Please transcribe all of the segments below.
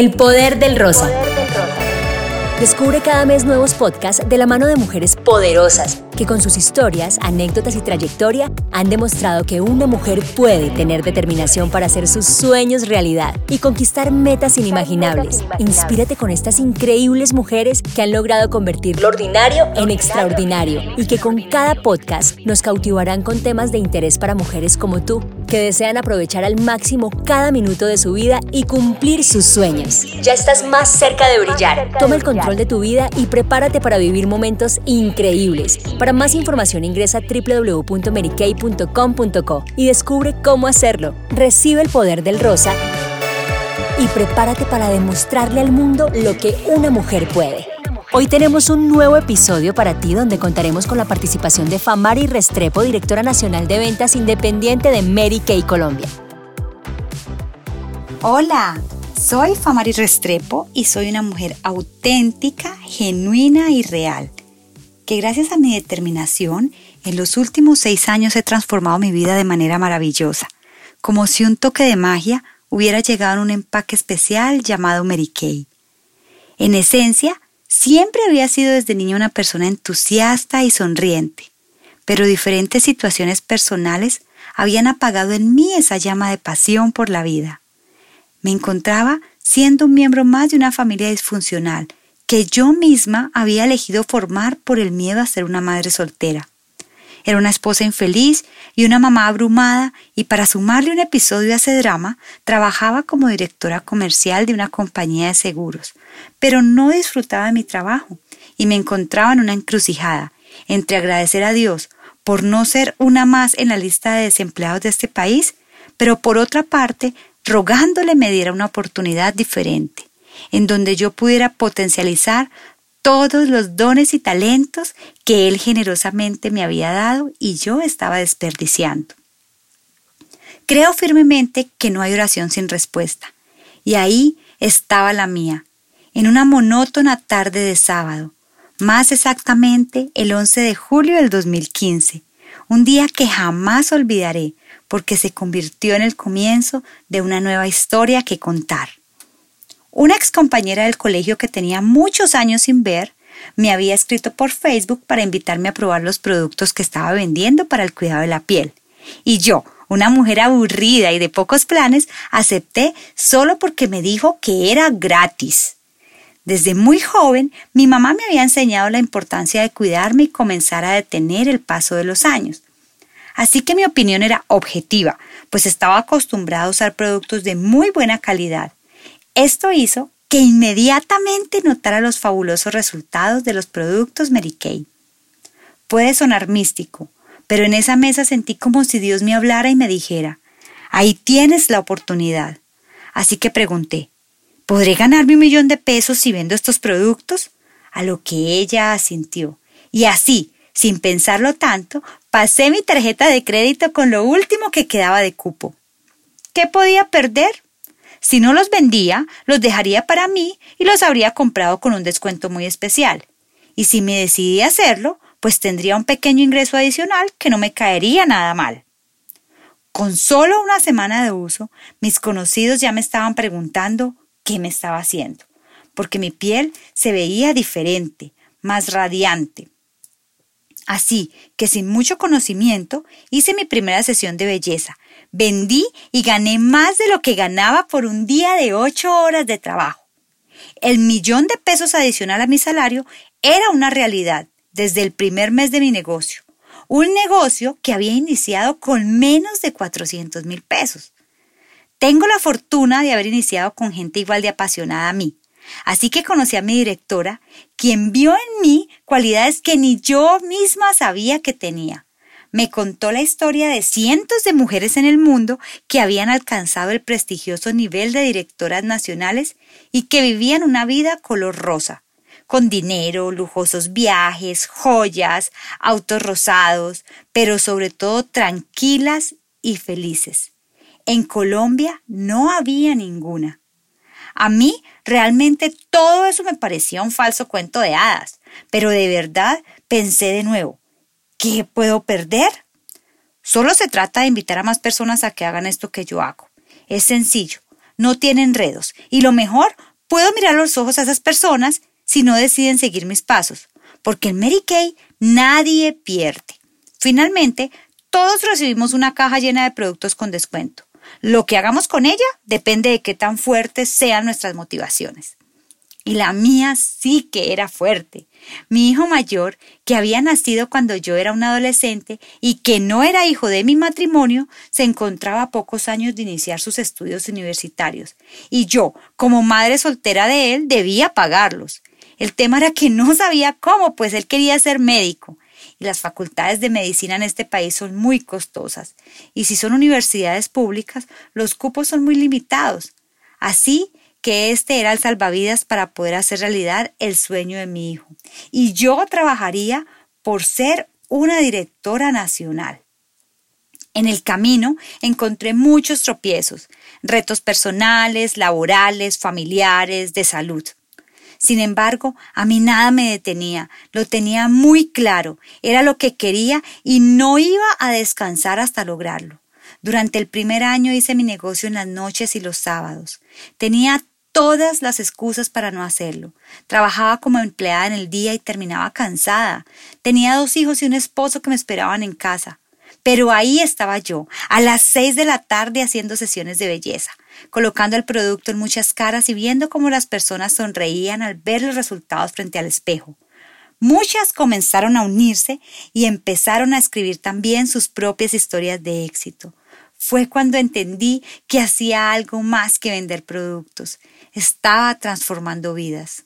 El poder del rosa. Descubre cada mes nuevos podcasts de la mano de mujeres poderosas que con sus historias, anécdotas y trayectoria han demostrado que una mujer puede tener determinación para hacer sus sueños realidad y conquistar metas inimaginables. Inspírate con estas increíbles mujeres que han logrado convertir lo ordinario en extraordinario y que con cada podcast nos cautivarán con temas de interés para mujeres como tú que desean aprovechar al máximo cada minuto de su vida y cumplir sus sueños. Ya estás más cerca de brillar. Toma el control de tu vida y prepárate para vivir momentos increíbles. Para más información ingresa a www.merikay.com.co y descubre cómo hacerlo. Recibe el poder del rosa y prepárate para demostrarle al mundo lo que una mujer puede. Hoy tenemos un nuevo episodio para ti donde contaremos con la participación de Famari Restrepo, directora nacional de ventas independiente de Mary Kay Colombia. Hola, soy Famari Restrepo y soy una mujer auténtica, genuina y real, que gracias a mi determinación en los últimos seis años he transformado mi vida de manera maravillosa, como si un toque de magia hubiera llegado en un empaque especial llamado Mary Kay. En esencia, Siempre había sido desde niña una persona entusiasta y sonriente, pero diferentes situaciones personales habían apagado en mí esa llama de pasión por la vida. Me encontraba siendo un miembro más de una familia disfuncional que yo misma había elegido formar por el miedo a ser una madre soltera. Era una esposa infeliz y una mamá abrumada y para sumarle un episodio a ese drama, trabajaba como directora comercial de una compañía de seguros, pero no disfrutaba de mi trabajo y me encontraba en una encrucijada entre agradecer a Dios por no ser una más en la lista de desempleados de este país, pero por otra parte, rogándole me diera una oportunidad diferente, en donde yo pudiera potencializar todos los dones y talentos que Él generosamente me había dado y yo estaba desperdiciando. Creo firmemente que no hay oración sin respuesta, y ahí estaba la mía, en una monótona tarde de sábado, más exactamente el 11 de julio del 2015, un día que jamás olvidaré porque se convirtió en el comienzo de una nueva historia que contar. Una ex compañera del colegio que tenía muchos años sin ver me había escrito por Facebook para invitarme a probar los productos que estaba vendiendo para el cuidado de la piel. Y yo, una mujer aburrida y de pocos planes, acepté solo porque me dijo que era gratis. Desde muy joven, mi mamá me había enseñado la importancia de cuidarme y comenzar a detener el paso de los años. Así que mi opinión era objetiva, pues estaba acostumbrada a usar productos de muy buena calidad esto hizo que inmediatamente notara los fabulosos resultados de los productos Mary Kay. Puede sonar místico, pero en esa mesa sentí como si Dios me hablara y me dijera, ahí tienes la oportunidad. Así que pregunté, ¿podré ganarme un millón de pesos si vendo estos productos? A lo que ella asintió. Y así, sin pensarlo tanto, pasé mi tarjeta de crédito con lo último que quedaba de cupo. ¿Qué podía perder? Si no los vendía, los dejaría para mí y los habría comprado con un descuento muy especial. Y si me decidí a hacerlo, pues tendría un pequeño ingreso adicional que no me caería nada mal. Con solo una semana de uso, mis conocidos ya me estaban preguntando qué me estaba haciendo, porque mi piel se veía diferente, más radiante. Así que sin mucho conocimiento hice mi primera sesión de belleza Vendí y gané más de lo que ganaba por un día de ocho horas de trabajo. El millón de pesos adicional a mi salario era una realidad desde el primer mes de mi negocio. Un negocio que había iniciado con menos de 400 mil pesos. Tengo la fortuna de haber iniciado con gente igual de apasionada a mí. Así que conocí a mi directora, quien vio en mí cualidades que ni yo misma sabía que tenía me contó la historia de cientos de mujeres en el mundo que habían alcanzado el prestigioso nivel de directoras nacionales y que vivían una vida color rosa, con dinero, lujosos viajes, joyas, autos rosados, pero sobre todo tranquilas y felices. En Colombia no había ninguna. A mí realmente todo eso me parecía un falso cuento de hadas, pero de verdad pensé de nuevo, ¿Qué puedo perder? Solo se trata de invitar a más personas a que hagan esto que yo hago. Es sencillo, no tiene enredos y lo mejor, puedo mirar los ojos a esas personas si no deciden seguir mis pasos, porque en Mary Kay nadie pierde. Finalmente, todos recibimos una caja llena de productos con descuento. Lo que hagamos con ella depende de qué tan fuertes sean nuestras motivaciones. Y la mía sí que era fuerte. Mi hijo mayor, que había nacido cuando yo era un adolescente y que no era hijo de mi matrimonio, se encontraba a pocos años de iniciar sus estudios universitarios. Y yo, como madre soltera de él, debía pagarlos. El tema era que no sabía cómo, pues él quería ser médico. Las facultades de medicina en este país son muy costosas. Y si son universidades públicas, los cupos son muy limitados. Así que este era el salvavidas para poder hacer realidad el sueño de mi hijo. Y yo trabajaría por ser una directora nacional. En el camino encontré muchos tropiezos, retos personales, laborales, familiares, de salud. Sin embargo, a mí nada me detenía, lo tenía muy claro, era lo que quería y no iba a descansar hasta lograrlo. Durante el primer año hice mi negocio en las noches y los sábados. Tenía todas las excusas para no hacerlo. Trabajaba como empleada en el día y terminaba cansada. Tenía dos hijos y un esposo que me esperaban en casa. Pero ahí estaba yo, a las seis de la tarde haciendo sesiones de belleza, colocando el producto en muchas caras y viendo cómo las personas sonreían al ver los resultados frente al espejo. Muchas comenzaron a unirse y empezaron a escribir también sus propias historias de éxito. Fue cuando entendí que hacía algo más que vender productos estaba transformando vidas.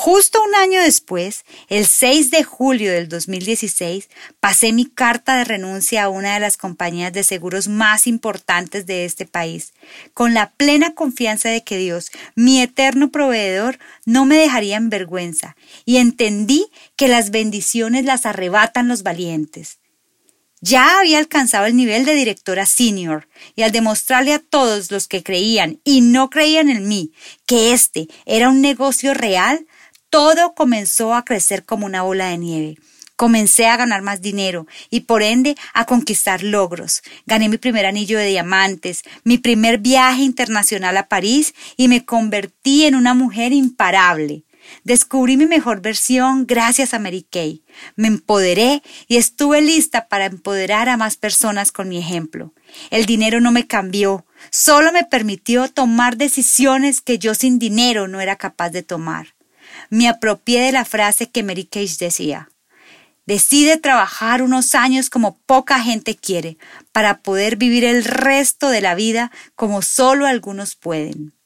Justo un año después, el 6 de julio del 2016, pasé mi carta de renuncia a una de las compañías de seguros más importantes de este país, con la plena confianza de que Dios, mi eterno proveedor, no me dejaría en vergüenza, y entendí que las bendiciones las arrebatan los valientes. Ya había alcanzado el nivel de directora senior y al demostrarle a todos los que creían y no creían en mí que este era un negocio real, todo comenzó a crecer como una bola de nieve. Comencé a ganar más dinero y por ende a conquistar logros. Gané mi primer anillo de diamantes, mi primer viaje internacional a París y me convertí en una mujer imparable. Descubrí mi mejor versión gracias a Mary Kay. Me empoderé y estuve lista para empoderar a más personas con mi ejemplo. El dinero no me cambió, solo me permitió tomar decisiones que yo sin dinero no era capaz de tomar. Me apropié de la frase que Mary Kay decía. Decide trabajar unos años como poca gente quiere, para poder vivir el resto de la vida como solo algunos pueden.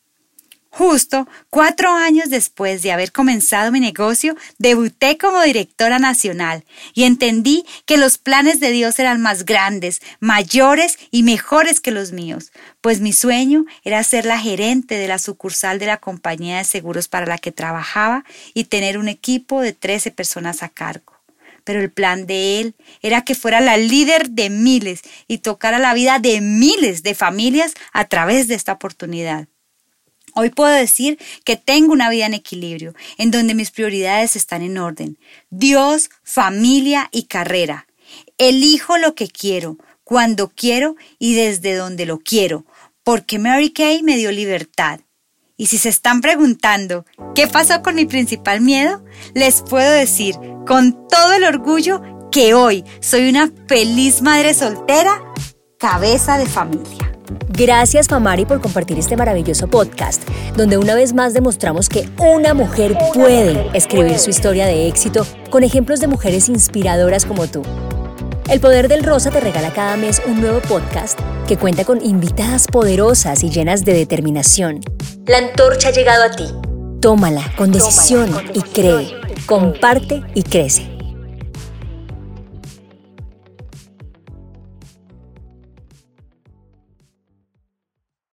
Justo cuatro años después de haber comenzado mi negocio, debuté como directora nacional y entendí que los planes de Dios eran más grandes, mayores y mejores que los míos, pues mi sueño era ser la gerente de la sucursal de la compañía de seguros para la que trabajaba y tener un equipo de 13 personas a cargo. Pero el plan de él era que fuera la líder de miles y tocara la vida de miles de familias a través de esta oportunidad. Hoy puedo decir que tengo una vida en equilibrio, en donde mis prioridades están en orden. Dios, familia y carrera. Elijo lo que quiero, cuando quiero y desde donde lo quiero, porque Mary Kay me dio libertad. Y si se están preguntando, ¿qué pasó con mi principal miedo? Les puedo decir con todo el orgullo que hoy soy una feliz madre soltera, cabeza de familia. Gracias Famari por compartir este maravilloso podcast, donde una vez más demostramos que una mujer puede escribir su historia de éxito con ejemplos de mujeres inspiradoras como tú. El Poder del Rosa te regala cada mes un nuevo podcast que cuenta con invitadas poderosas y llenas de determinación. La antorcha ha llegado a ti. Tómala con decisión y cree. Comparte y crece.